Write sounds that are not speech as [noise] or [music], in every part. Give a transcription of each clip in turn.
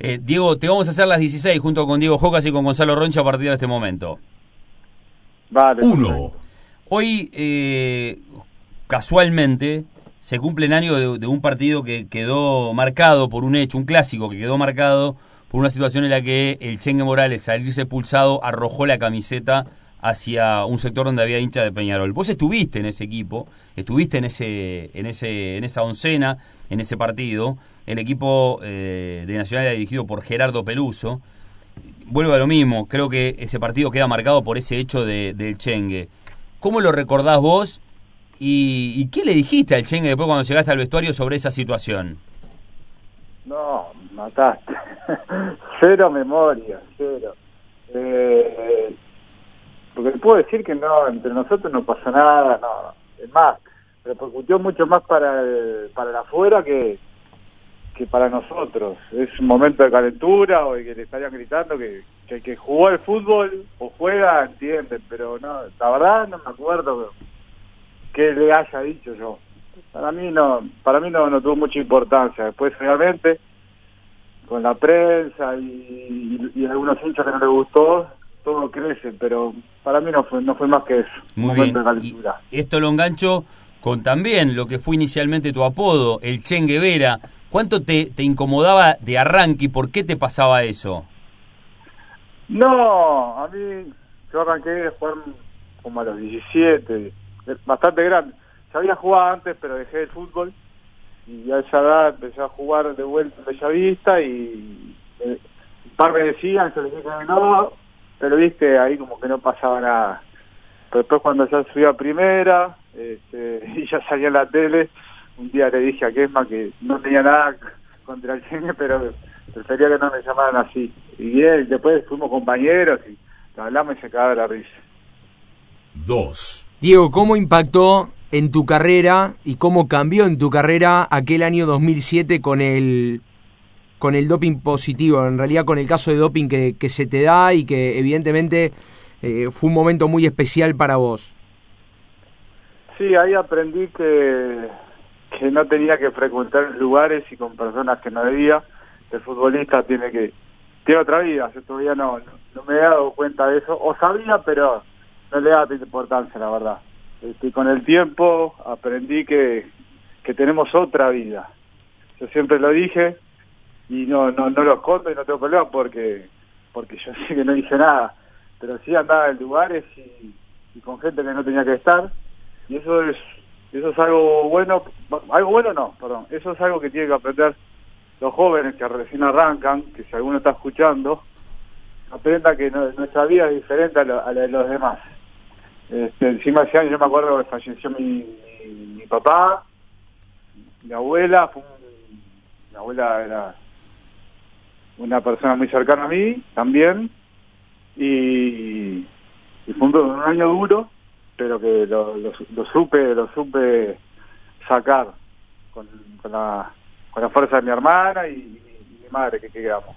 Eh, Diego, te vamos a hacer las 16 junto con Diego Jocas y con Gonzalo Roncha a partir de este momento. Vale. Uno. Hoy, eh, casualmente, se cumple el año de, de un partido que quedó marcado por un hecho, un clásico que quedó marcado por una situación en la que el Chengue Morales, al irse expulsado, arrojó la camiseta hacia un sector donde había hincha de Peñarol. Vos estuviste en ese equipo, estuviste en ese, en ese, en esa oncena, en ese partido. El equipo eh, de Nacional era dirigido por Gerardo Peluso. Vuelvo a lo mismo, creo que ese partido queda marcado por ese hecho de, del Chengue. ¿Cómo lo recordás vos? Y, ¿Y qué le dijiste al Chengue después cuando llegaste al vestuario sobre esa situación? No, mataste. [laughs] cero memoria, cero. Eh, porque te puedo decir que no, entre nosotros no pasó nada, no. Es más, repercutió mucho más para el, para el afuera que, que para nosotros. Es un momento de calentura o que le estarían gritando que, que el que jugó al fútbol o juega entiende, pero no, la verdad no me acuerdo que le haya dicho yo. Para mí no, para mí no, no tuvo mucha importancia. Después realmente con la prensa y, algunos hinchas que no les gustó, todo crece, pero para mí no fue, no fue más que eso. Muy bien. de. Y esto lo engancho con también lo que fue inicialmente tu apodo, el Chengue Vera. ¿Cuánto te, te incomodaba de arranque y por qué te pasaba eso? No, a mí yo arranqué de jugar como a los 17, bastante grande. Sabía jugar antes, pero dejé el fútbol y a esa edad empecé a jugar de vuelta en Bellavista y eh, un par me decían, yo les dije que no, pero viste, ahí como que no pasaba nada. Pero después cuando ya subí a primera este, [laughs] y ya salía en la tele, un día le dije a Kesma que no tenía nada contra el Chengue, pero prefería que no me llamaran así. Y él, después fuimos compañeros y hablamos y se cagaba de la risa. Dos. Diego, ¿cómo impactó en tu carrera y cómo cambió en tu carrera aquel año 2007 con el con el doping positivo, en realidad con el caso de doping que, que se te da y que evidentemente eh, fue un momento muy especial para vos? Sí, ahí aprendí que, que no tenía que frecuentar lugares y con personas que no debía. El futbolista tiene que tiene otra vida. Yo todavía no, no, me he dado cuenta de eso. O sabía, pero no le daba importancia, la verdad. Este, con el tiempo aprendí que, que tenemos otra vida. Yo siempre lo dije y no, no, no lo escondo y no tengo problema porque, porque yo [laughs] sé que no hice nada. Pero sí andaba en lugares y, con gente que no tenía que estar. Y eso es eso es algo bueno algo bueno no perdón. Eso es algo que tienen que aprender los jóvenes que recién arrancan que si alguno está escuchando aprenda que no, nuestra vida es diferente a, lo, a la de los demás. Este, encima ese año yo me acuerdo que falleció mi, mi, mi papá mi abuela fue un, mi abuela era una persona muy cercana a mí también y, y fue un, año duro pero que lo, lo, lo, supe lo supe sacar con, con, la, con la fuerza de mi hermana y, y mi madre que quedamos.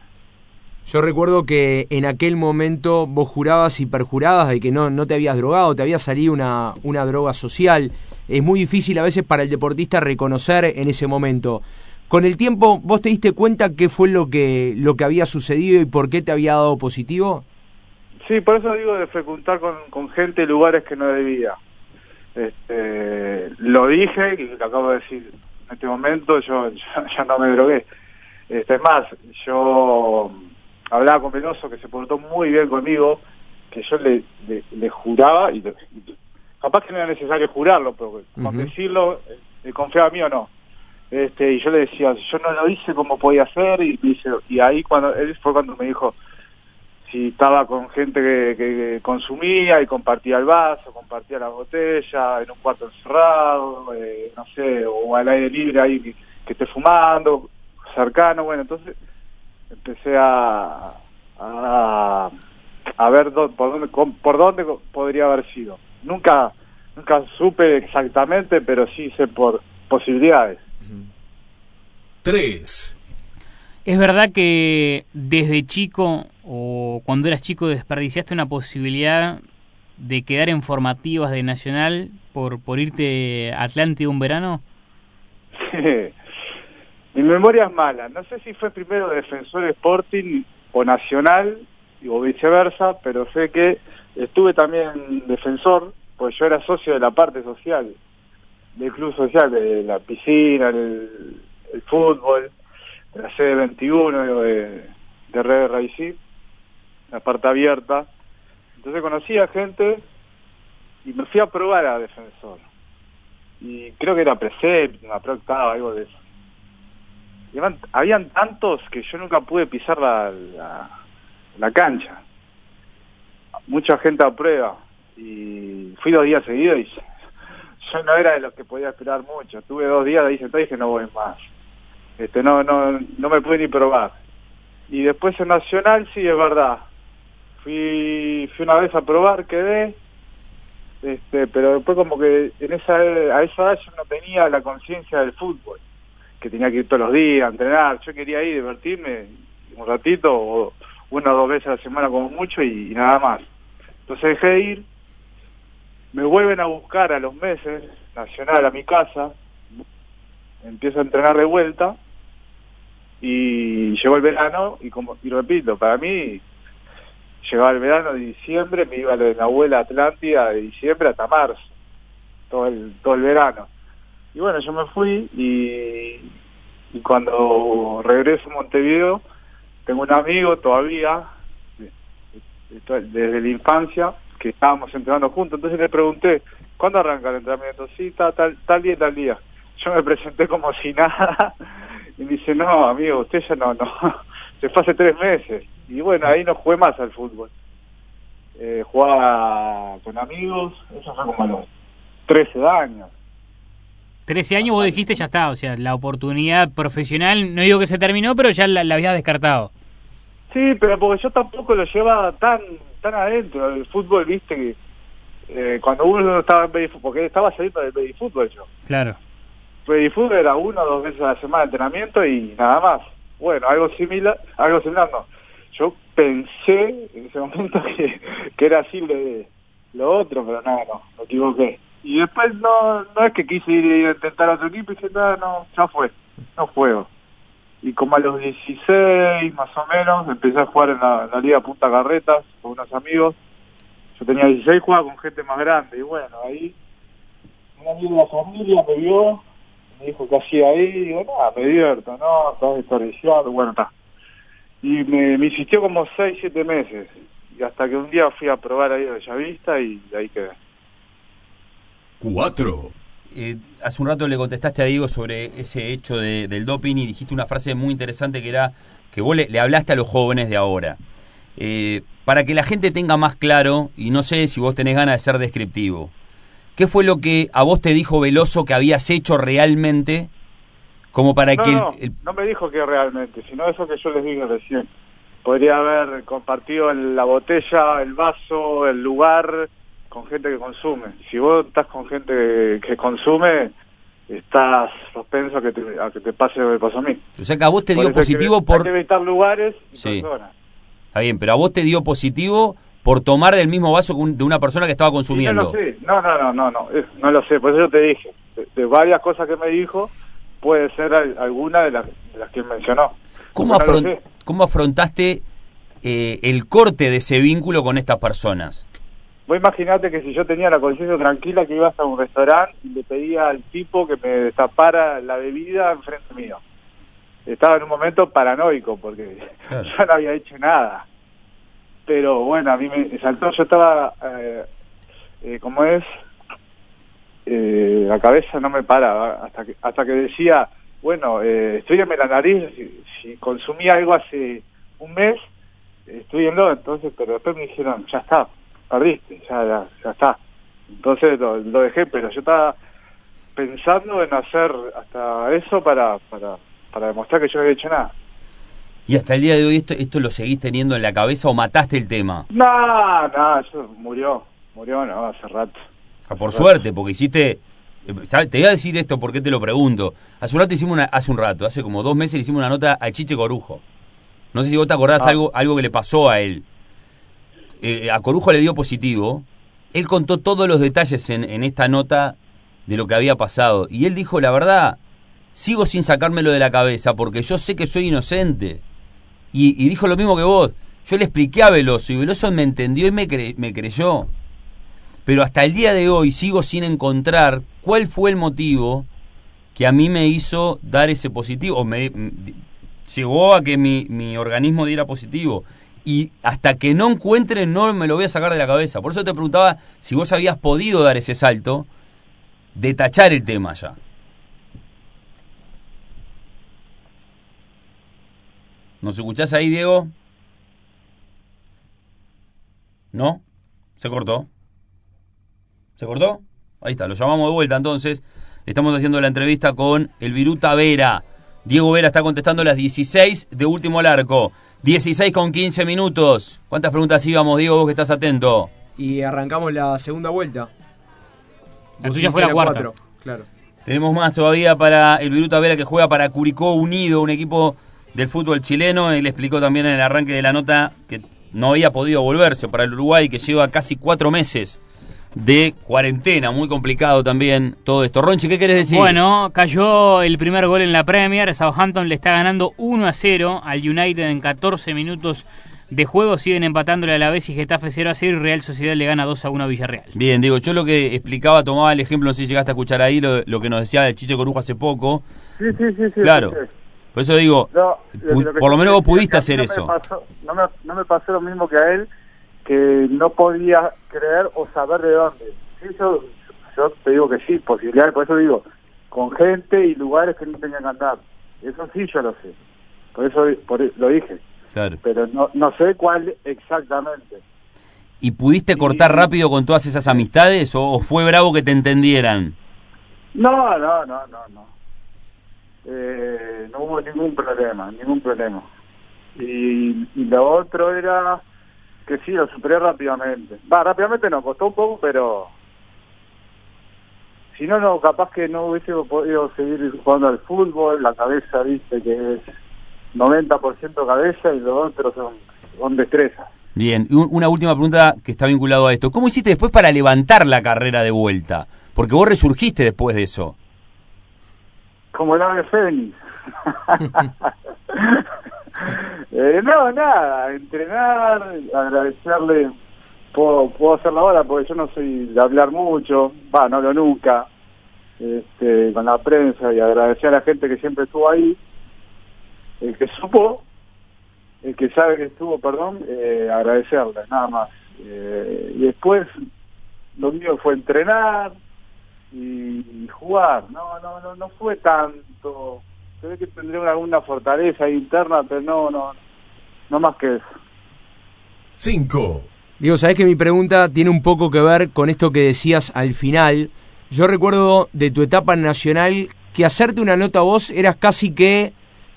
Yo recuerdo que en aquel momento vos jurabas y perjurabas de que no, no te habías drogado, te había salido una, una droga social. Es muy difícil a veces para el deportista reconocer en ese momento. Con el tiempo, ¿vos te diste cuenta qué fue lo que, lo que había sucedido y por qué te había dado positivo? Sí, por eso digo de frecuentar con, con gente lugares que no debía. Este, lo dije y lo acabo de decir en este momento, yo [laughs] ya, ya no me drogué. Este, es más, yo hablaba con Veloso que se portó muy bien conmigo, que yo le, le, le juraba, y, le, capaz que no era necesario jurarlo, pero uh -huh. decirlo, eh, confiaba en mí o no. Este, y yo le decía, yo no lo hice como podía hacer, y, ahí cuando él fue cuando me dijo, si estaba con gente que, consumía y compartía el vaso, compartía la botella, en un cuarto encerrado, eh, no sé, o al aire libre ahí que, esté fumando, cercano, bueno, entonces empecé a, a, a ver do, por, dónde, por dónde podría haber sido. Nunca, nunca supe exactamente, pero sí sé por posibilidades. Tres. ¿Es verdad que desde chico o cuando eras chico desperdiciaste una posibilidad de quedar en formativas de Nacional por, por irte a Atlante un verano? [laughs] Mi memoria es mala. No sé si fue primero Defensor Sporting o Nacional o viceversa, pero sé que estuve también defensor, pues yo era socio de la parte social, del club social, de la piscina, el, fútbol, de la sede 21 de, de Red Raicí, la parte abierta. Entonces conocí a gente y me fui a probar a defensor. Y creo que era precept, una octava, algo de eso. Habían, tantos que yo nunca pude pisar la, la, la cancha. Mucha gente a prueba. Y fui dos días seguidos y yo no era de los que podía esperar mucho. Tuve dos días de ahí sentado y dije no voy más. Este, no, no, no me pude ni probar. Y después en Nacional sí es verdad. Fui, fui una vez a probar, quedé, este, pero después como que en esa a esa edad yo no tenía la conciencia del fútbol, que tenía que ir todos los días a entrenar, yo quería ir, divertirme un ratito, o una o dos veces a la semana como mucho y, y nada más. Entonces dejé de ir, me vuelven a buscar a los meses, Nacional a mi casa, empiezo a entrenar de vuelta y llegó el verano y como y repito, para mí llegaba el verano de diciembre, me iba de la abuela Atlántida de diciembre hasta marzo, todo el, todo el verano. Y bueno, yo me fui y, y cuando regreso a Montevideo, tengo un amigo todavía, desde la infancia, que estábamos entrenando juntos, entonces le pregunté, ¿cuándo arranca el entrenamiento? Sí, tal, tal, tal día, tal día. Yo me presenté como si [laughs] nada, y dice, no, amigo, usted ya no, no, [laughs] se fue hace tres meses. Y bueno, ahí no jugué más al fútbol. Eh, jugaba con amigos, eso fue como a los 13 años. 13 años vos dijiste ya está, o sea, la oportunidad profesional, no digo que se terminó, pero ya la, la habías descartado. Sí, pero porque yo tampoco lo llevaba tan tan adentro. El fútbol, viste, que eh, cuando uno estaba en baby fútbol, porque estaba saliendo del baby fútbol yo. Claro. Baby fútbol era uno o dos veces a la semana de entrenamiento y nada más. Bueno, algo similar, algo similar no. Yo pensé en ese [laughs] momento que, que era así de lo otro, pero no, no, me equivoqué. Y después no no es que quise ir a intentar otro equipo y dije, no, no, ya fue, no juego. Y como a los 16 más o menos, empecé a jugar en la, Liga Punta Carretas con unos amigos. Yo tenía 16 jugaba con gente más grande y bueno, ahí un amigo de la familia me vio, me dijo que hacía ahí, y digo, nada, me divierto, no, estás desperdiciado, bueno, está. Y me, me insistió como 6, 7 meses. Y hasta que un día fui a probar ahí a Bellavista y ahí quedé. 4. Eh, hace un rato le contestaste a Diego sobre ese hecho de, del doping y dijiste una frase muy interesante que era que vos le, le hablaste a los jóvenes de ahora. Eh, para que la gente tenga más claro, y no sé si vos tenés ganas de ser descriptivo, ¿qué fue lo que a vos te dijo Veloso que habías hecho realmente como para no, que... el- no, me dijo que realmente, sino eso que yo les dije recién. Podría haber compartido la botella, el vaso, el lugar con gente que consume. Si vos estás con gente que, que consume, estás propenso a que te, a que te pase lo que pasó a mí. o sea que a vos te Por dio hay que- positivo hay por... que evitar lugares y Sí. personas. Está bien, pero a vos te dio positivo por tomar del mismo vaso que de una persona que estaba Y no consumiendo. lo sé, no, no, no, no, no, lo sé, por eso yo te dije, de, de varias cosas que me dijo, puede ser al- alguna de las, de las que mencionó. ¿Cómo, no afron- cómo afrontaste eh, el corte de ese vínculo con estas personas? Vos imaginate que si yo tenía la conciencia tranquila que ibas a un restaurante y le pedía al tipo que me destapara la bebida enfrente mío. Estaba en un momento paranoico porque Claro. [laughs] yo no había hecho nada. Pero bueno, a mí me saltó, yo estaba, eh, eh, como es, eh, la cabeza no me paraba hasta que, hasta que decía, bueno, eh, estudiame la nariz, si, si consumí algo hace un mes, estudienlo, entonces, pero después me dijeron, ya está, perdiste, ya, ya, ya está. Entonces lo, lo dejé, pero yo estaba pensando en hacer hasta eso para, para, para demostrar que yo no había hecho nada. ¿Y hasta el día de hoy esto, esto lo seguís teniendo en la cabeza o mataste el tema? No, no, eso murió, murió, no, hace rato. Ah, Por suerte, porque hiciste... eh, ¿sabes? Te voy a decir esto porque te lo pregunto. Hace un rato hicimos una, hace un rato, hace como dos meses le hicimos una nota al Chiche Corujo. No sé si vos te acordás Ah. algo, algo que le pasó a él. Eh, a Corujo le dio positivo. Él contó todos los detalles en, en esta nota de lo que había pasado. Y él dijo, la verdad, sigo sin sacármelo de la cabeza porque yo sé que soy inocente. Y, dijo lo mismo que vos. Yo le expliqué a Veloso y Veloso me entendió y me, me creyó. Pero hasta el día de hoy sigo sin encontrar cuál fue el motivo que a mí me hizo dar ese positivo. O me, a que mi, mi organismo diera positivo. Y hasta que no encuentre no me lo voy a sacar de la cabeza. Por eso te preguntaba si vos habías podido dar ese salto de tachar el tema ya. ¿Nos escuchás ahí, Diego? ¿No? ¿Se cortó? ¿Se cortó? Ahí está, lo llamamos de vuelta entonces. Estamos haciendo la entrevista con el Viruta Vera. Diego Vera está contestando las 16 de último al arco. 16 con 15 minutos. ¿Cuántas preguntas íbamos, Diego, vos que estás atento? Y arrancamos la segunda vuelta. La Vos tuya fue la cuarta. cuatro, Claro. Tenemos más todavía para el Viruta Vera que juega para Curicó Unido, un equipo del fútbol chileno. Él explicó también en el arranque de la nota que no había podido volverse para el Uruguay, que lleva casi cuatro meses de cuarentena. Muy complicado también todo esto. Ronchi, ¿qué querés decir? Bueno, cayó el primer gol en la Premier. Southampton le está ganando 1 a 0 al United en 14 minutos de juego. Siguen empatándole a la vez y Getafe 0 a 0 y Real Sociedad le gana 2 a 1 a Villarreal. Bien, digo, yo lo que explicaba, tomaba el ejemplo, no sé si llegaste a escuchar ahí lo, lo que nos decía el Chiche Corujo hace poco. Sí, sí, sí. sí Claro. sí, sí. Por eso digo, No, lo por lo menos vos pudiste hacer me eso. pasó- no, me, no me pasó lo mismo que a él, que no podía creer o saber de dónde. Sí, yo, te digo que sí, posibilidades, por eso digo, con gente y lugares que no tenían que andar. Eso sí yo lo sé. Por eso por, lo dije. Claro. Pero no, no sé cuál exactamente. ¿Y pudiste cortar rápido con todas esas amistades o, o fue bravo que te entendieran? No, no, no, no, no. Eh, no hubo ningún problema, ningún problema. Y, y lo otro era que sí, lo superé rápidamente. Va, rápidamente no, costó un poco, pero si no, no, capaz que no hubiese podido seguir jugando al fútbol, la cabeza, viste, que es 90% cabeza y los otros son, son destrezas. Bien, y un- una última pregunta que está vinculado a esto. ¿Cómo hiciste después para levantar la carrera de vuelta? Porque vos resurgiste después de eso. como el ave fénix. [laughs] Eh, no, nada, entrenar, agradecerle, puedo, puedo hacerlo ahora porque yo no soy de hablar mucho, va, no lo nunca, este, con la prensa y agradecer a la gente que siempre estuvo ahí, el que [laughs] supo, el que sabe que estuvo, perdón, eh, agradecerle, nada más. Eh, y después lo mío fue entrenar, y jugar. No, no, no, no fue tanto. Se ve que tendría una- alguna fortaleza interna, pero no, no, no más que eso. 5, Digo, sabés que mi pregunta tiene un poco que ver con esto que decías al final. Yo recuerdo de tu etapa en nacional que hacerte una nota a vos eras casi que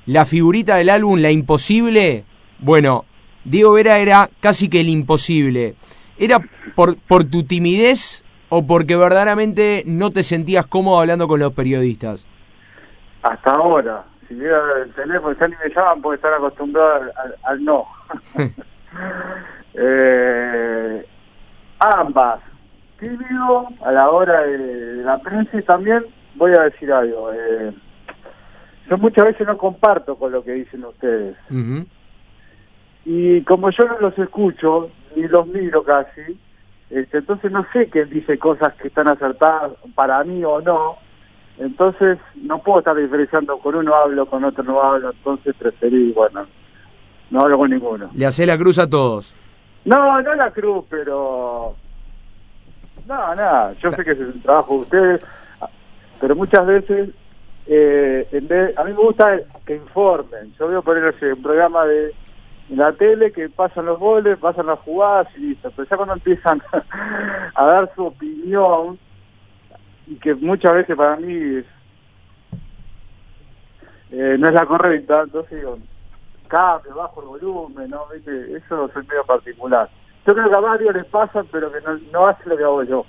la figurita del álbum La Imposible. Bueno, Diego Vera era casi que el imposible. ¿Era por, por tu timidez o porque verdaderamente no te sentías cómodo hablando con los periodistas? Hasta ahora, si el teléfono, ya ni me llaman porque están acostumbrados al, no. [laughs] eh, ambas. Tímido a la hora de, de la prensa y también voy a decir algo. Eh, yo muchas veces no comparto con lo que dicen ustedes. Y como yo no los escucho ni los miro casi este, entonces no sé quién dice cosas que están acertadas para mí o no entonces no puedo estar diferenciando con uno hablo con otro no hablo entonces preferí bueno no hablo con ninguno Le hacés la cruz a todos. no no la cruz pero no nada yo sé que es el trabajo de ustedes pero muchas veces eh, en vez- a mí me gusta que informen yo veo por ejemplo un programa de en la tele que pasan los goles pasan las jugadas y listo pero ya cuando empiezan [laughs] a dar su opinión y que muchas veces para mí es, eh, no es la correcta entonces digo cambio, bajo el volumen, ¿no? ¿Viste? Eso soy medio particular. Yo creo que a varios les pasa, pero que no, no hace lo que hago yo.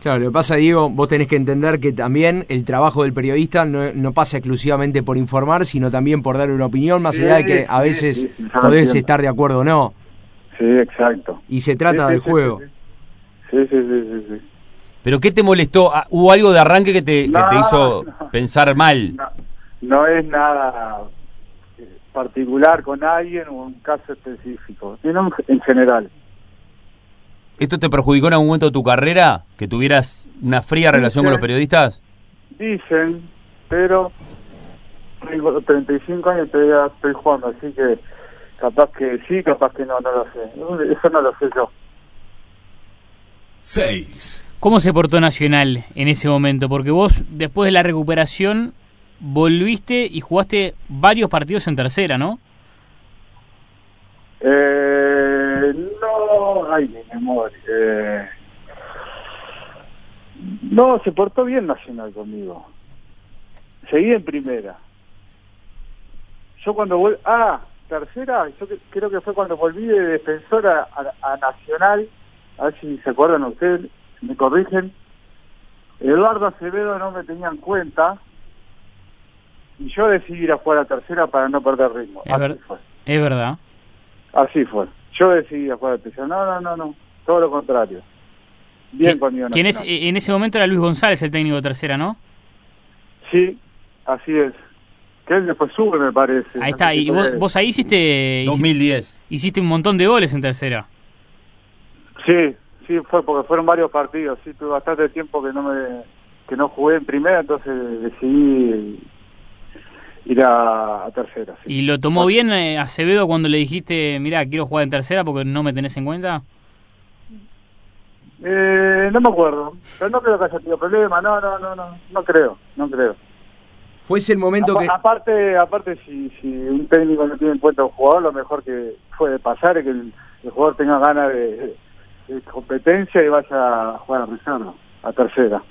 Claro, lo que pasa, Diego, vos tenés que entender que también el trabajo del periodista no, no pasa exclusivamente por informar, sino también por dar una opinión, más Sí, allá de que a sí, veces sí, sí, podés estar de acuerdo o no. Sí, exacto. Y se trata Sí, sí, del sí, juego. Sí, sí, sí, sí. ¿Pero qué te molestó? Ah, ¿Hubo algo de arranque que te, que No, te hizo no. pensar mal? No, no es nada eh, particular con alguien o un caso específico, sino en- en general. ¿Esto te perjudicó en algún momento de tu carrera? ¿Que tuvieras una fría relación con los periodistas? Dicen, pero tengo 35 años y todavía estoy jugando, así que capaz que sí, capaz que no, no lo sé. Eso no lo sé yo. 6. ¿Cómo se portó Nacional en ese momento? Porque vos, después de la recuperación, volviste y jugaste varios partidos en tercera, ¿no? Eh, no, ay, mi memoria. Eh, no, se portó bien Nacional conmigo. Seguí en primera. Yo cuando volví, ah, tercera, yo que- creo que fue cuando volví de defensor a, Nacional, a ver si se acuerdan ustedes, me corrigen. Eduardo Acevedo no me tenía en cuenta y yo decidí ir a jugar a tercera para no perder ritmo. Es, Así ver- fue. es verdad. Así fue. Yo decidí jugar a tercera. No, no, no, no. Todo lo contrario. Bien ¿Qui- conmigo. ¿Quién es, en ese momento era Luis González, el técnico de tercera, ¿no? Sí, así es. Que él después sube, me parece. Ahí está. Y vos, vos ahí hiciste, hici- 2010. hiciste un montón de goles en tercera. Sí, sí, fue porque fueron varios partidos. Sí, tuve bastante tiempo que no me que no jugué en primera, entonces decidí ir a, a tercera. sí. ¿Y lo tomó bien eh, Acevedo cuando le dijiste, mira, quiero jugar en tercera porque no me tenés en cuenta? Eh, no me acuerdo. Pero no creo que haya tenido problema. No, no, no, no. No creo, no creo. Fuese el momento que... Aparte, aparte si, si un técnico no tiene en cuenta a un jugador, lo mejor que puede pasar es que el, el jugador tenga ganas de, de competencia y vaya a jugar a reserva, a tercera.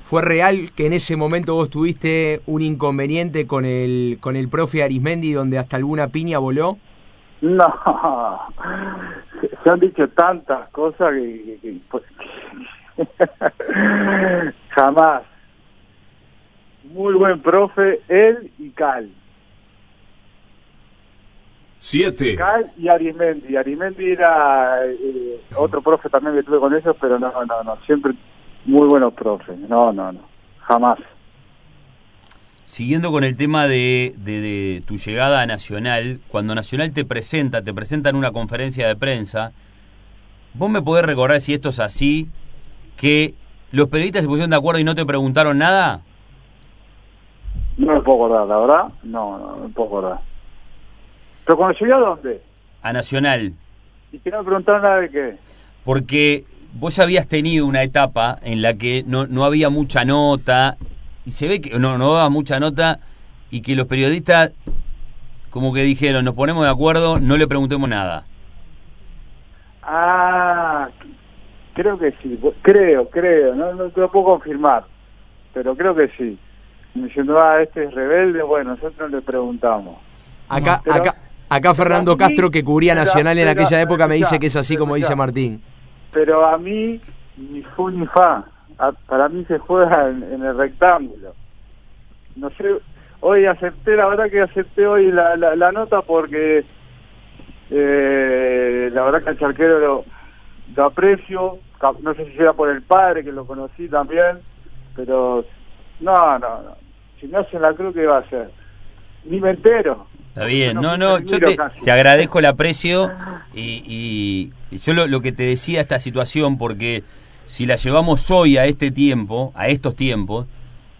¿Fue real que en ese momento vos tuviste un inconveniente con el, con el profe Arismendi donde hasta alguna piña voló? No, se, se han dicho tantas cosas que, que- que- pues, [laughs] jamás. Muy buen profe, él y Cal. 7. Cal y Arimendi. Arimendi era eh, otro profe también que tuve con ellos, pero no, no, no. Siempre muy buenos profes. No, no, no. Jamás. Siguiendo con el tema de, de- de tu llegada a Nacional, cuando Nacional te presenta, te presenta en una conferencia de prensa, ¿vos me podés recordar si esto es así, que los periodistas se pusieron de acuerdo y no te preguntaron nada? No me puedo acordar, la verdad. No, no, no me puedo acordar. Pero cuando llegué a dónde? A Nacional. Y que no me preguntaron nada de qué. Porque vos habías tenido una etapa en la que no, no había mucha nota, y se ve que no, no daba mucha nota, y que los periodistas como que dijeron, nos ponemos de acuerdo, no le preguntemos nada. Ah, creo que sí. Creo, creo. No, no te lo puedo confirmar. Pero creo que sí. Diciendo, ah, este es rebelde, bueno, nosotros le preguntamos. Acá, Pero- acá, acá Fernando mí- Castro, que cubría Nacional en aquella época, me dice que es así como dice Martín. Pero a mí, ni fu ni fa. A- para mí se juega en, en el rectángulo. No sé, hoy acepté, la verdad que acepté hoy la, la, la nota porque eh, la verdad que al charquero lo, lo aprecio. No sé si será por el padre, que lo conocí también. Pero no, no, no. Si no hace la cruz, ¿qué va a hacer? Ni me entero. Está bien, No, no, yo te, te agradezco el aprecio y, y- y yo lo, lo que te decía esta situación, porque si la llevamos hoy a este tiempo, a estos tiempos,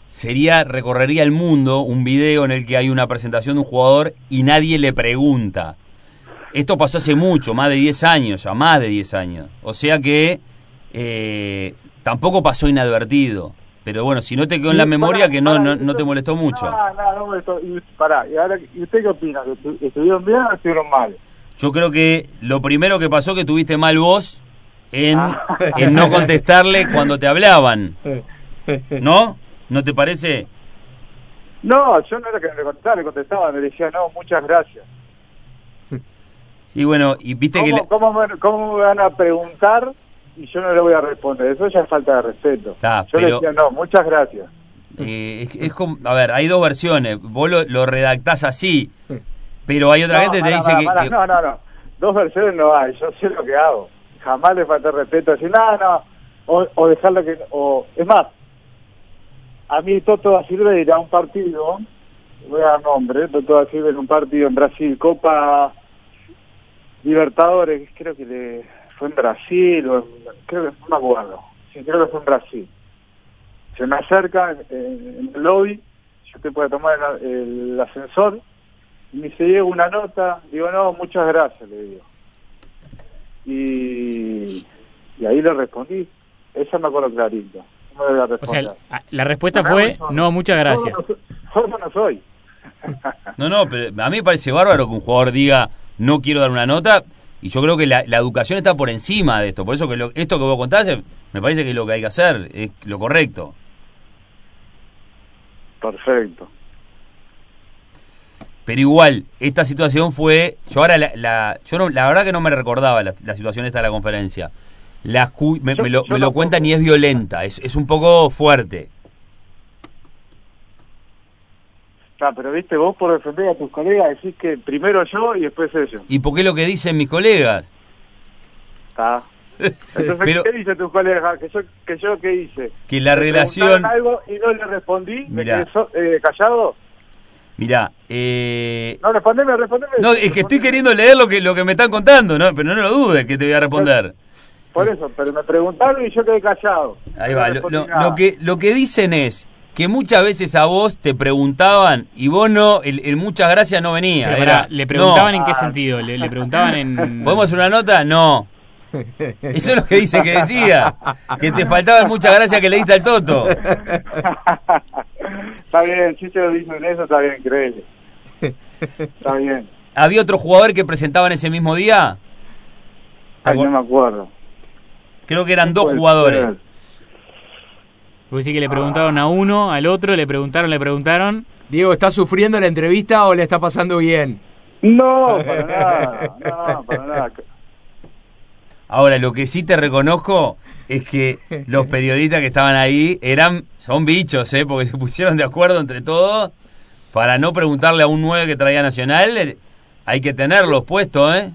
sería, recorrería el mundo un video en el que hay una presentación de un jugador y nadie le pregunta. Esto pasó hace mucho, más de 10 años, ya más de 10 años. O sea que eh, tampoco pasó inadvertido. Pero bueno, si no te quedó en la memoria, que no, no, no te molestó mucho. No, no, no molestó. Y, pará, y, ahora, ¿y usted qué opina? ¿Que estu- ¿Estuvieron bien o estuvieron mal? Yo creo que lo primero que pasó que tuviste mal vos en, Ah. [laughs] en no contestarle cuando te hablaban. [laughs] ¿No? ¿No te parece? No, yo no era que le contestaba, le contestaba, me decía, no, muchas gracias. Sí, bueno, y viste que... ¿Cómo, le- cómo me, cómo me van a preguntar y yo no le voy a responder? Eso ya es falta de respeto. Está, yo le pero- decía, no, muchas gracias. eh, es, es como- a ver, hay dos versiones. Vos lo, lo redactás así, pero hay otra No, gente que te dice que... No, no, no. Dos versiones no hay, yo sé lo que hago. Jamás le falta respeto. Decir, no, no, o, o dejarla que o es más a mí Toto da Silveira un partido voy a dar nombre Toto da Silveira un partido en Brasil Copa Libertadores creo que le, fue en Brasil o en- creo que no me acuerdo. Sí creo que fue en Brasil. Se me acerca en, en el lobby yo te puedo tomar el, el ascensor y me dice Diego una nota digo no muchas gracias le digo. Y, y ahí le respondí. Esa me acuerdo clarito. No me voy a O sea, responder. la- la respuesta No, fue, no, no, muchas gracias. Sordo no soy. No, no, pero a mí me parece bárbaro que un jugador diga no quiero dar una nota y yo creo que la, la educación está por encima de esto. Por eso que lo- esto que vos contás me parece que es lo que hay que hacer, es lo correcto. Perfecto. Pero igual, esta situación fue. Yo ahora, la, la- yo no, la verdad que no me recordaba la, la situación esta de la conferencia. La, me, Yo- me lo, me lo cuentan y es violenta, es, es un poco fuerte. Ah, pero viste, vos por defender a tus colegas decís que primero yo y después ellos. ¿Y por qué lo que dicen mis colegas? Está. Entonces, Pero ¿qué dice tus colegas? ¿Que yo, que yo qué hice? que la ¿Me relación. algo y no le respondí? ¿Me Mirá. quedé so- eh, callado? Mirá, eh, No, respondeme, respondeme. no, es que estoy queriendo leer lo que, lo que me están contando, ¿no? Pero no lo dudes que te voy a responder. Por eso, pero me preguntaron y yo quedé callado. Ahí va, lo, lo que, lo que dicen es que muchas veces a vos te preguntaban y vos no, el, el muchas gracias no venía. Pero era, pará, le preguntaban no. en qué sentido, le, le preguntaban en... [laughs] ¿Podemos hacer una nota? No. Eso es lo que dice que decía. Que te faltaban muchas gracias que le diste al Toto. [laughs] está bien, si se lo dicen eso, está bien, créele. Está bien. ¿Había otro jugador que presentaban ese mismo día? Ay, no me acuerdo. Creo que eran dos jugadores. Vos decís que le preguntaron a uno, al otro, le preguntaron, le preguntaron. Diego, ¿está sufriendo la entrevista o le está pasando bien? No, para nada. No, para nada. Ahora, lo que sí te reconozco es que los [laughs] periodistas que estaban ahí eran son bichos, ¿eh? Porque se pusieron de acuerdo entre todos para no preguntarle a un 9 que traía Nacional. eh, Hay que tenerlos puestos, ¿eh?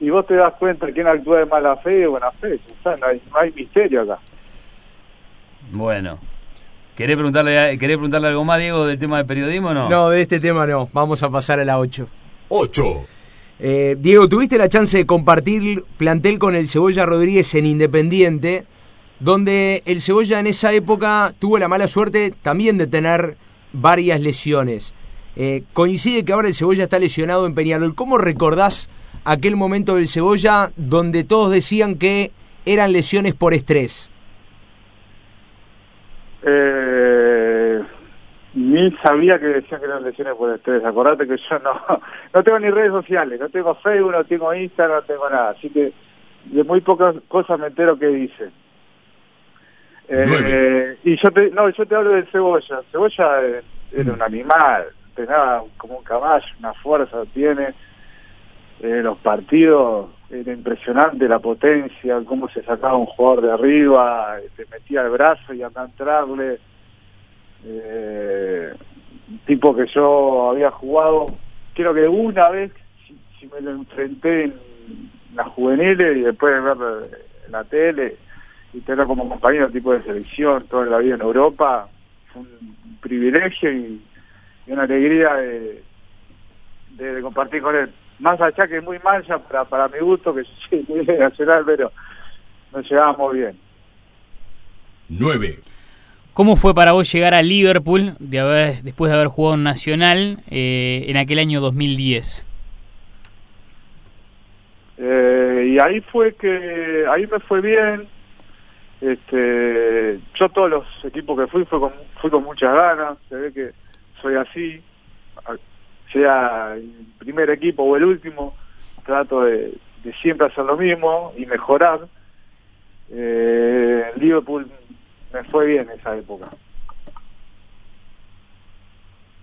Y vos te das cuenta quién actúa de mala fe y de buena fe. O sea, no hay, no hay misterio acá. Bueno. ¿Querés preguntarle, a- ¿Querés preguntarle algo más, Diego, del tema del periodismo o no? No, de este tema no. Vamos a pasar a la 8. 8. Eh, Diego, tuviste la chance de compartir plantel con el Cebolla Rodríguez en Independiente, donde el Cebolla en esa época tuvo la mala suerte también de tener varias lesiones. Eh, coincide que ahora el Cebolla está lesionado en Peñarol. ¿Cómo recordás aquel momento del Cebolla donde todos decían que eran lesiones por estrés? Eh, ni sabía que decían que eran lesiones por estrés. Acordate que yo no, [laughs] no tengo ni redes sociales, no tengo Facebook, no tengo Instagram, no tengo nada. Así que de muy pocas cosas me entero que dicen. Eh, y yo te, no, yo te hablo del cebolla. Cebolla era un animal, tenía como un caballo, una fuerza tiene. Eh, los partidos era impresionante la potencia, cómo se sacaba un jugador de arriba, eh, te metía el brazo y a entrarle. Eh, un tipo que yo había jugado, creo que una vez, si, me lo enfrenté en las juveniles y después de ver en la tele y tenerlo como compañero tipo de selección toda la vida en Europa, fue un privilegio y, una alegría de compartir con él. Más allá que muy mancha para, para mi gusto, que [laughs] sí, muy nacional, pero nos llevábamos bien. 9. ¿Cómo fue para vos llegar a Liverpool de haber, después de haber jugado en Nacional eh, en aquel año 2010? Eh, y ahí fue que, ahí me fue bien. Este, yo todos los equipos que fui fui con, fui con muchas ganas. Se ve que soy así, sea el primer equipo o el último, trato de, de siempre hacer lo mismo y mejorar. Eh, en Liverpool me fue bien esa época.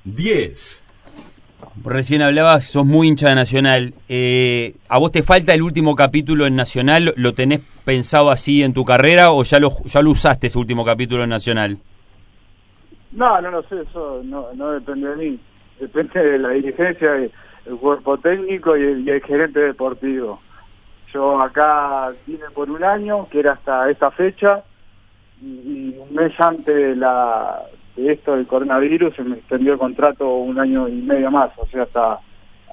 10. Recién hablabas, sos muy hincha de Nacional. Eh, ¿A vos te falta el último capítulo en Nacional? ¿Lo tenés pensado así en tu carrera o ya lo, ya lo usaste ese último capítulo en Nacional? No, no lo sé, eso no, no depende de mí. Depende de la dirigencia, el cuerpo técnico y el, y el gerente deportivo. Yo acá vine por un año, que era hasta esta fecha, y, y un mes antes de, la, de esto del coronavirus se me extendió el contrato un año y medio más, o sea, hasta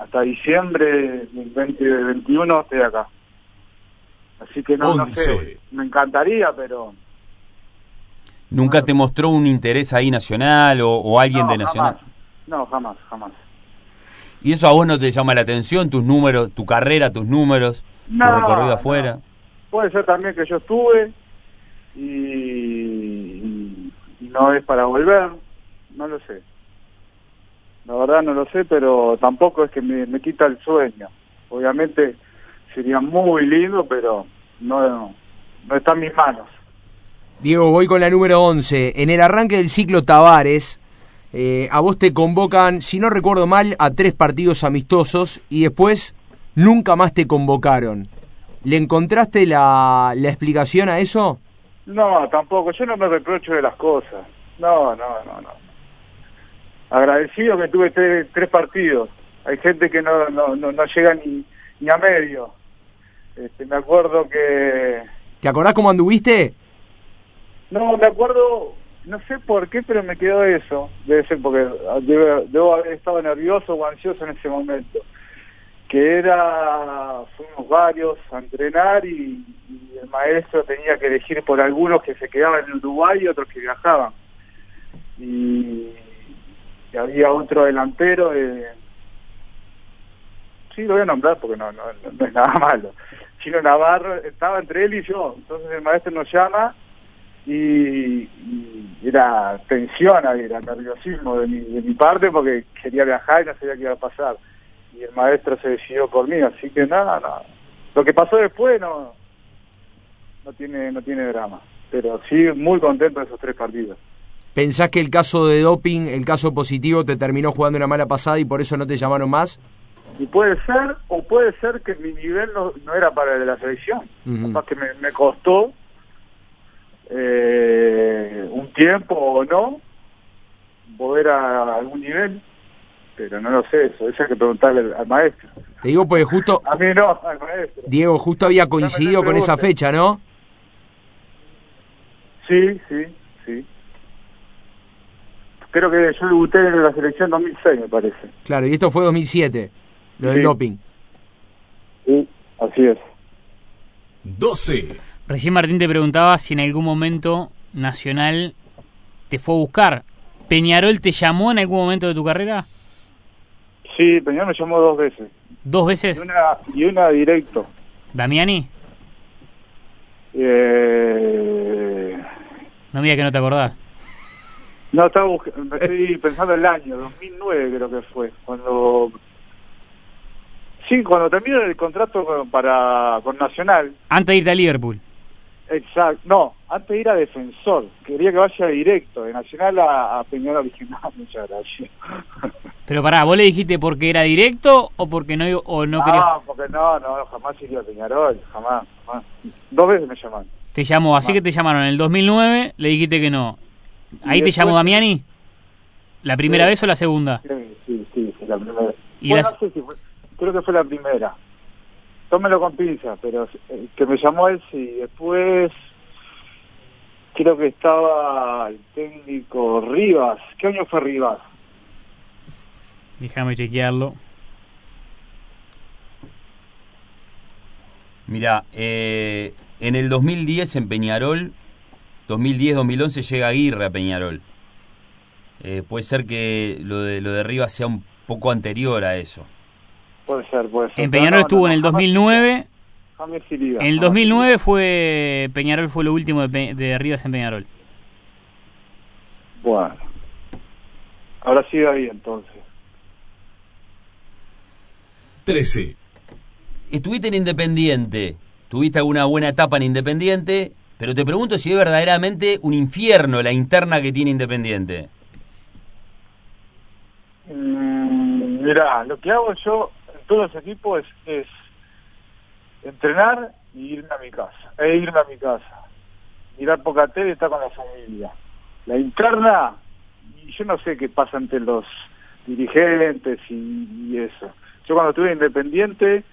hasta diciembre del 2021 estoy acá. Así que no, no sé, me encantaría, pero ¿Nunca te mostró un interés ahí nacional o, o alguien no, de nacional? jamás. No, jamás, jamás. ¿Y eso a vos no te llama la atención? ¿Tus números, tu carrera, tus números, No, tu recorrido no. afuera? Puede ser también que yo estuve y, y- y no es para volver, no lo sé. La verdad no lo sé, pero tampoco es que me, me quita el sueño. Obviamente sería muy lindo, pero no, no está en mis manos. Diego, voy con la número 11. En el arranque del ciclo Tavares, eh, a vos te convocan, si no recuerdo mal, a tres partidos amistosos y después nunca más te convocaron. ¿Le encontraste la, la explicación a eso? No, tampoco. Yo no me reprocho de las cosas. No, no, no, no. Agradecido que tuve tres, tres partidos. Hay gente que no, no, no, no llega ni, ni a medio. Este, me acuerdo que... ¿Te acordás cómo anduviste? No, me acuerdo, no sé por qué, pero me quedó eso. Debe ser porque debo, haber estado nervioso o ansioso en ese momento. Que era, fuimos varios a entrenar y, el maestro tenía que elegir por algunos que se quedaban en Uruguay y otros que viajaban. Y, había otro delantero, de, sí lo voy a nombrar porque no, no, no es nada [laughs] malo. Chino Navarro estaba entre él y yo, entonces el maestro nos llama y, y era tensión, ahí, era nerviosismo de mi, de mi parte porque quería viajar y no sabía qué iba a pasar. Y el maestro se decidió por mí, así que nada, nada. Lo que pasó después no, no tiene, no tiene drama. Pero sí, muy contento de esos tres partidos. ¿Pensás que el caso de doping, el caso positivo, te terminó jugando una mala pasada y por eso no te llamaron más? Y puede ser, o puede ser que mi nivel no, no era para el de la selección. Ujú. Capaz que me, me costó eh, un tiempo o no volver a algún nivel, pero no lo sé, eso, eso hay que preguntarle al, al maestro. Te digo porque justo, A mí no, al maestro. Diego, justo había coincidido con esa fecha, ¿no? Sí, sí, sí. Creo que yo debuté en la selección 2006, me parece. Claro, y esto fue 2007, lo del Sí. doping. Sí, así es. 12. Recién Martín te preguntaba si en algún momento Nacional te fue a buscar. ¿Peñarol te llamó en algún momento de tu carrera? Sí, Peñarol me llamó dos veces. ¿Dos Y veces? una, y una directo. ¿Damiani? Eh, No mira que no te acordás. no, estaba busc- me estoy pensando el año, 2009 creo que fue, cuando... Sí, cuando terminó el contrato con, para, con Nacional, Antes de irte a Liverpool. Exacto, no, antes de ir a Defensor, quería que vaya directo, de Nacional a, a Peñarol, [laughs] dije, no, muchas gracias. Pero pará, ¿vos le dijiste porque era directo o porque no, o no no, querías? porque no, no, jamás iría a Peñarol, jamás, jamás. Dos veces me llamaron. Te llamó, así que te llamaron en el 2009, le dijiste que no. ¿Ahí te llamó Damiani? ¿La primera Sí. vez o la segunda? Sí, sí, sí, la primera. Y Bueno, las- no sé si fue- creo que fue la primera. Tómelo con pinza, pero eh, que me llamó él sí. Después creo que estaba el técnico Rivas. ¿Qué año fue Rivas? Déjame chequearlo. Mira, eh, en el 2010 en Peñarol, 2010-2011 llega Aguirre a Peñarol. Eh, puede ser que lo de, lo de Rivas sea un poco anterior a eso. Puede ser, puede ser. En Peñarol no, estuvo no, en el jamás- 2009. jamás iría, En el jamás 2009 fue Peñarol fue lo último de, Pe- de Rivas en Peñarol. Bueno. Ahora sigue ahí entonces. 13. Estuviste en Independiente, tuviste alguna buena etapa en Independiente, pero te pregunto si es verdaderamente un infierno la interna que tiene Independiente. Mm, Mirá, lo que hago yo en todos los equipos es, es entrenar y irme a mi casa. E irme a mi casa. Mirar poca tele y estar con la familia. La interna, y yo no sé qué pasa entre los dirigentes y, y eso. Yo cuando estuve independiente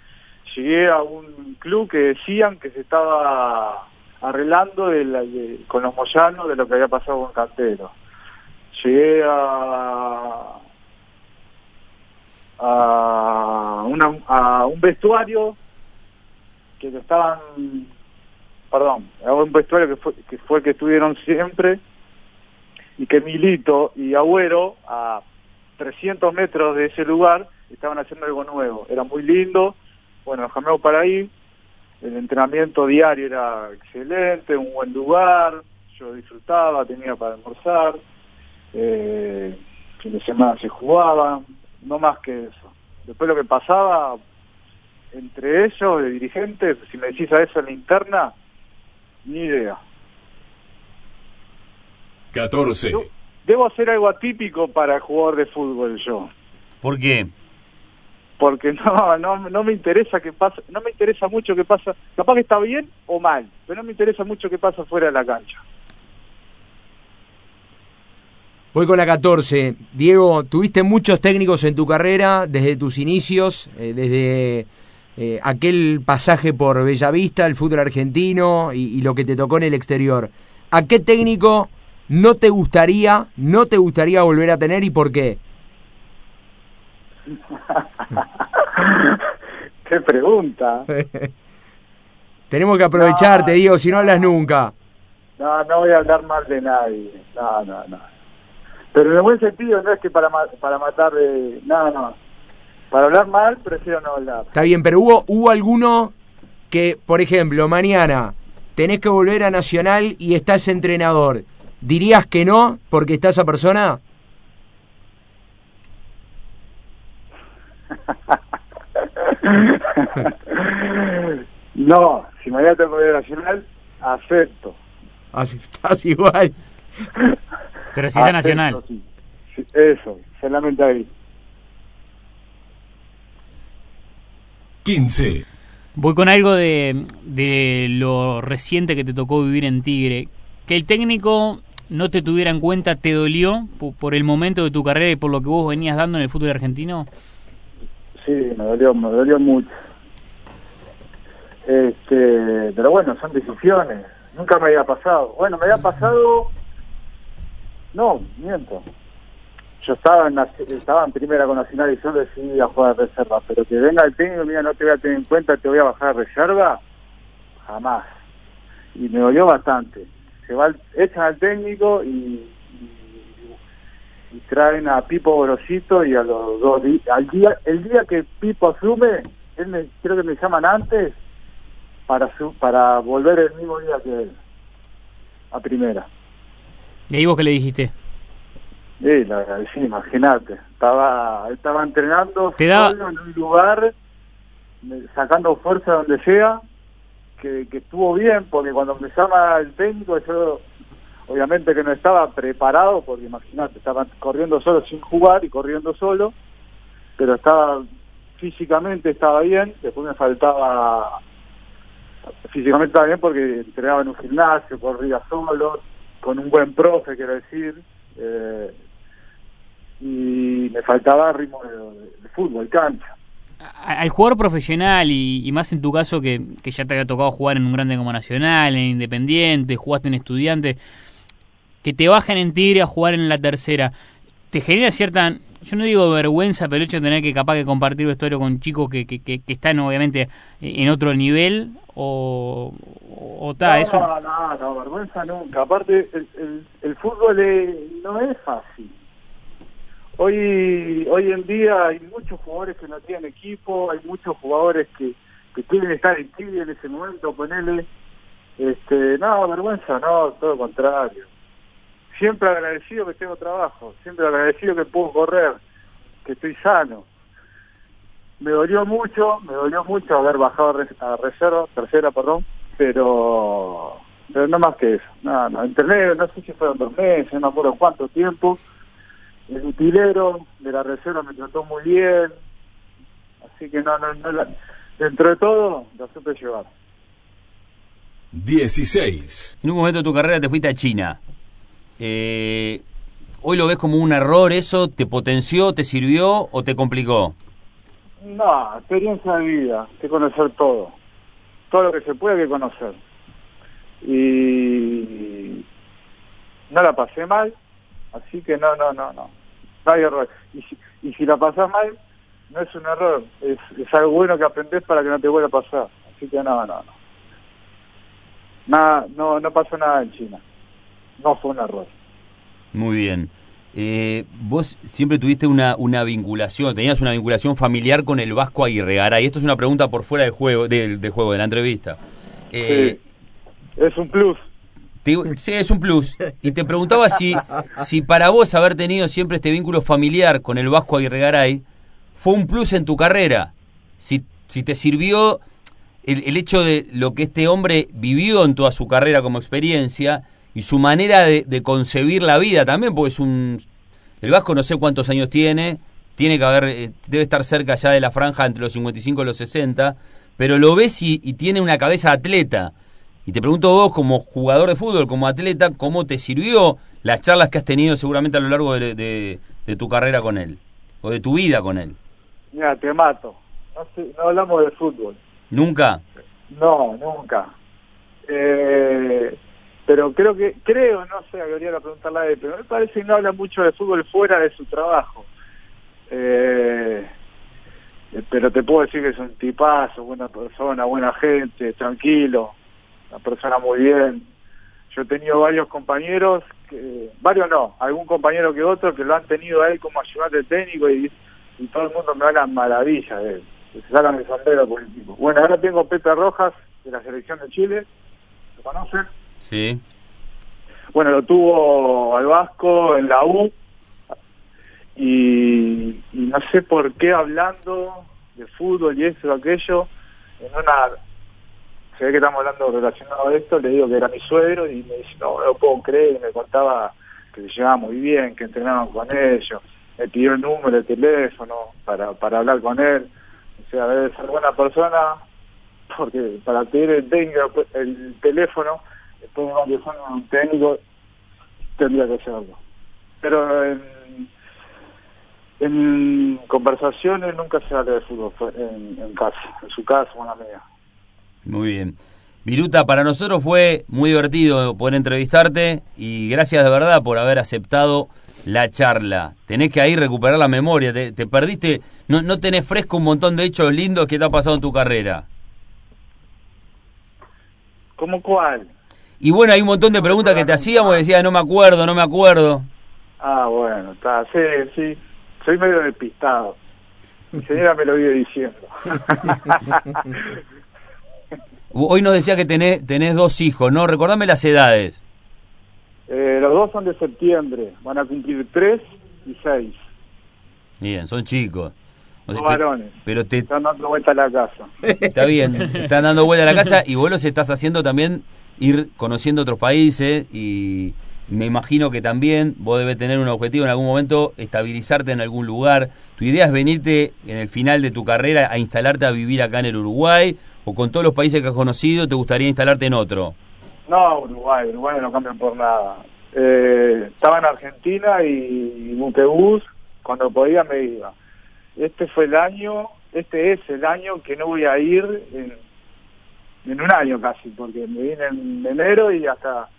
llegué a un club que decían que se estaba arreglando de la- de- con los moyanos de lo que había pasado con Cantero. Llegué a, a, una- a un vestuario que estaban, perdón, a un vestuario que fue, que fue que estuvieron siempre y que Milito y Agüero a 300 metros de ese lugar estaban haciendo algo nuevo. Era muy lindo, bueno, nos cambiamos para ahí, el entrenamiento diario era excelente, un buen lugar, yo disfrutaba, tenía para almorzar, eh, fin de semana se jugaba, no más que eso. Después lo que pasaba entre ellos, de dirigentes, si me decís a eso en la interna, ni idea. 14. Yo debo hacer algo atípico para jugador de fútbol yo. ¿Por qué? porque no, no, no me interesa qué pasa, no me interesa mucho qué pasa, capaz que está bien o mal, pero no me interesa mucho qué pasa fuera de la cancha. Voy con la 14. Diego, tuviste muchos técnicos en tu carrera desde tus inicios, eh, desde eh, aquel pasaje por Bellavista, el fútbol argentino y, y lo que te tocó en el exterior. ¿A qué técnico no te gustaría, no te gustaría volver a tener y por qué? [laughs] qué pregunta. [laughs] Tenemos que aprovecharte, No, Diego, si no hablas nunca. No, no voy a hablar mal de nadie. No, no, no. Pero en el buen sentido no es que para para matar de no, no. Para hablar mal prefiero no hablar. Está bien, pero hubo, hubo alguno que, por ejemplo, mañana tenés que volver a Nacional y está ese entrenador. ¿Dirías que no porque está esa persona? [laughs] no, si mañana tengo que ir a Nacional, acepto. Así estás igual. [laughs] Pero si es a Nacional. sí. Sí, Eso, solamente ahí. 15. Voy con algo de, de lo reciente que te tocó vivir en Tigre. Que el técnico no te tuviera en cuenta, ¿te dolió po- por, el momento de tu carrera y por lo que vos venías dando en el fútbol argentino? Sí, me dolió, me dolió mucho. Este, pero bueno, son decisiones. Nunca me había pasado. Bueno, me había pasado. No, miento. Yo estaba en, estaba en primera con Nacional y yo decidí a jugar de reserva. Pero que venga el técnico, mira, no te voy a tener en cuenta, te voy a bajar reserva. Jamás. Y me dolió bastante. Se va, echan al técnico y, y y traen a Pipo Gorosito y a los dos al día, el día que Pipo asume, él me, creo que me llaman antes para para volver el mismo día que él a primera. ¿Y ahí vos qué le dijiste? Sí, la agradecí, imagínate. Estaba, estaba entrenando Te solo en un lugar, sacando fuerza donde sea, que, que estuvo bien, porque cuando me llama el técnico, yo obviamente que no estaba preparado, porque imagínate, estaba corriendo solo sin jugar y corriendo solo, pero estaba físicamente estaba bien, después me faltaba físicamente estaba bien porque entrenaba en un gimnasio, corría solo, con un buen profe, quiero decir, eh, y me faltaba ritmo de, de fútbol, cancha. Al jugador profesional y, más en tu caso que, que ya te había tocado jugar en un grande como Nacional, en Independiente, jugaste en Estudiante, que te bajen en Tigre a jugar en la tercera, ¿te genera cierta, yo no digo vergüenza, pero el hecho de tener que capaz que compartir vestuario con chicos que, que, que, que están obviamente en otro nivel o, o ta, no, eso? no, no, no, vergüenza nunca. Aparte, el, el, el fútbol es- no es fácil. Hoy hoy en día hay muchos jugadores que no tienen equipo, hay muchos jugadores que, que quieren estar en Tigre en ese momento, ponerle... Este, no, vergüenza no, todo lo contrario. Siempre agradecido que tengo trabajo, siempre agradecido que puedo correr, que estoy sano. Me dolió mucho, me dolió mucho haber bajado a res- a reserva, tercera, perdón, pero pero no más que eso. No, no, internet, no sé si fueron dos meses, no me acuerdo cuánto tiempo. El utilero de la reserva me trató muy bien, así que no, no, no la- dentro de todo lo supe llevar. 16. En un momento de tu carrera te fuiste a China. Eh, ¿Hoy lo ves como un error eso? ¿Te potenció, te sirvió o te complicó? No, experiencia de vida, que conocer todo. Todo lo que se puede que conocer. y no la pasé mal, así que no, no, no, no, no hay error. Y si, y si la pasás mal, no es un error, es, es algo bueno que aprendes para que no te vuelva a pasar. Así que no, no, no. Nada, no, no pasó nada en China. No fue un error. Muy bien. Eh, vos siempre tuviste una, una vinculación, tenías una vinculación familiar con el Vasco Aguirre Garay. Esto es una pregunta por fuera del juego, del, del juego, de la entrevista. Eh, Sí. Es un plus. te- sí, es un plus. Y te preguntaba si, si para vos haber tenido siempre este vínculo familiar con el Vasco Aguirre Garay fue un plus en tu carrera. Si, si te sirvió el, el hecho de lo que este hombre vivió en toda su carrera como experiencia y su manera de, de concebir la vida también, porque es un... El Vasco no sé cuántos años tiene, tiene que haber, eh, debe estar cerca ya de la franja entre los 55 y los 60, pero lo ves y, y tiene una cabeza atleta. Y te pregunto vos, como jugador de fútbol, como atleta, ¿cómo te sirvió las charlas que has tenido seguramente a lo largo de, de- de tu carrera con él? O de tu vida con él. Mira, te mato. No, no hablamos de fútbol. ¿Nunca? No, nunca. Eh, pero creo que, creo, no sé, habría que preguntarle a él, pero me parece que no habla mucho de fútbol fuera de su trabajo. Eh, pero te puedo decir que es un tipazo, buena persona, buena gente, tranquilo, una persona muy bien. Yo he tenido varios compañeros, varios no, algún compañero que otro que lo han tenido a él como ayudante técnico y, todo el mundo me habla maravillas de él. Se sacan el sombrero tipo. Bueno, ahora tengo Pepe Rojas de la selección de Chile, ¿lo conocen? Sí. Bueno, lo tuvo al Vasco en la U y, no sé por qué hablando de fútbol y eso aquello, en una, se ve que estamos hablando relacionado a esto, le digo que era mi suegro y me dice, no, no lo puedo creer, y me contaba que se llevaba muy bien, que entrenaban con ellos, me pidió el número de teléfono para, para hablar con él, o sea, debe ser buena persona, porque para pedir el, el teléfono, después de varios años un técnico, tendría que hacerlo. Pero en, en conversaciones nunca se habla de fútbol en, en casa, en su casa, una mía. Muy bien. Viruta, para nosotros fue muy divertido poder entrevistarte y gracias de verdad por haber aceptado la charla. Tenés que ahí recuperar la memoria, te, te perdiste, no, no tenés fresco un montón de hechos lindos que te ha pasado en tu carrera. ¿Cómo cuál? Y bueno, hay un montón de preguntas que te hacíamos y decías, no me acuerdo, no me acuerdo. Ah, bueno, está, sí, sí, soy medio despistado. Mi señora me lo vive diciendo. [laughs] Hoy nos decía que tenés, tenés dos hijos, ¿no? Recordame las edades. Eh, los dos son de septiembre, van a cumplir tres y seis. Bien, son chicos. O sea, varones. Pero te, Están dando vuelta a la casa. Está bien, están dando vuelta a la casa y vos los estás haciendo también ir conociendo otros países y me imagino que también vos debes tener un objetivo en algún momento, estabilizarte en algún lugar. ¿Tu idea es venirte en el final de tu carrera a instalarte a vivir acá en el Uruguay o con todos los países que has conocido te gustaría instalarte en otro? No, Uruguay, Uruguay no cambian por nada. Eh, estaba en Argentina y, y cuando podía me iba. Este fue el año, este es el año que no voy a ir en, en un año casi, porque me vine en enero y hasta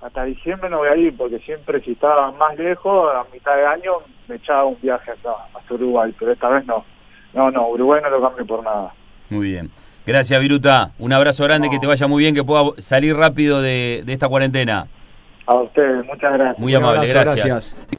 hasta diciembre no voy a ir, porque siempre si estaba más lejos, a mitad de año me echaba un viaje acá, hasta Uruguay, pero esta vez no. No, no, Uruguay no lo cambio por nada. Muy bien. Gracias, Viruta. Un abrazo grande, que te vaya muy bien, que pueda salir rápido de, de esta cuarentena. A ustedes, muchas gracias. Muy amable, abrazo, gracias. gracias.